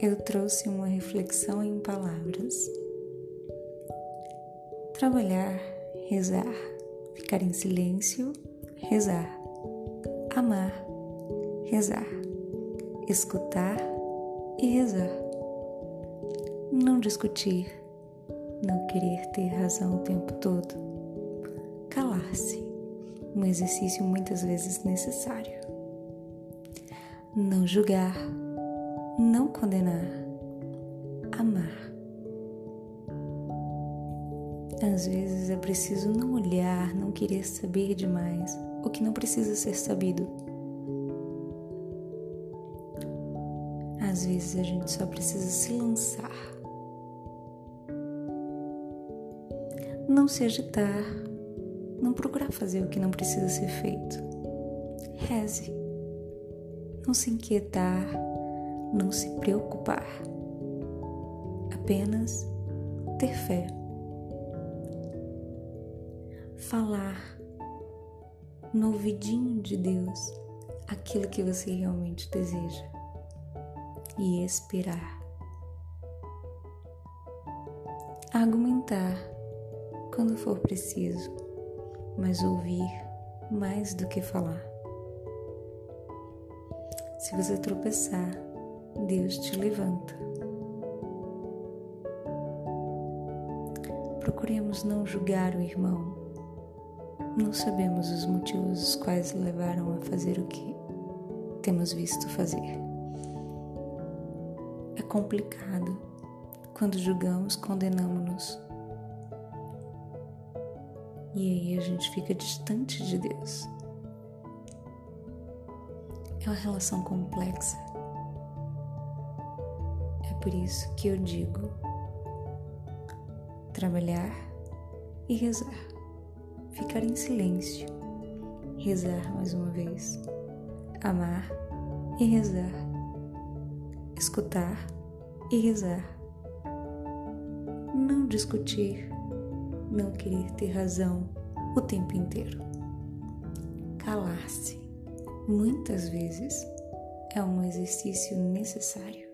eu trouxe uma reflexão em palavras. Trabalhar, rezar, ficar em silêncio, rezar, amar, rezar, escutar e rezar. Não discutir, não querer ter razão o tempo todo. Calar-se, um exercício muitas vezes necessário. Não julgar, não condenar, amar. Às vezes é preciso não olhar, não querer saber demais o que não precisa ser sabido. Às vezes a gente só precisa se lançar. Não se agitar, não procurar fazer o que não precisa ser feito. Reze. Não se inquietar, não se preocupar, apenas ter fé. Falar no ouvidinho de Deus aquilo que você realmente deseja e esperar. Argumentar quando for preciso, mas ouvir mais do que falar. Se você tropeçar, Deus te levanta. Procuremos não julgar o irmão. Não sabemos os motivos os quais levaram a fazer o que temos visto fazer. É complicado. Quando julgamos, condenamos-nos. E aí a gente fica distante de Deus. É uma relação complexa por isso que eu digo: trabalhar e rezar, ficar em silêncio, rezar mais uma vez, amar e rezar, escutar e rezar, não discutir, não querer ter razão o tempo inteiro, calar-se. Muitas vezes é um exercício necessário.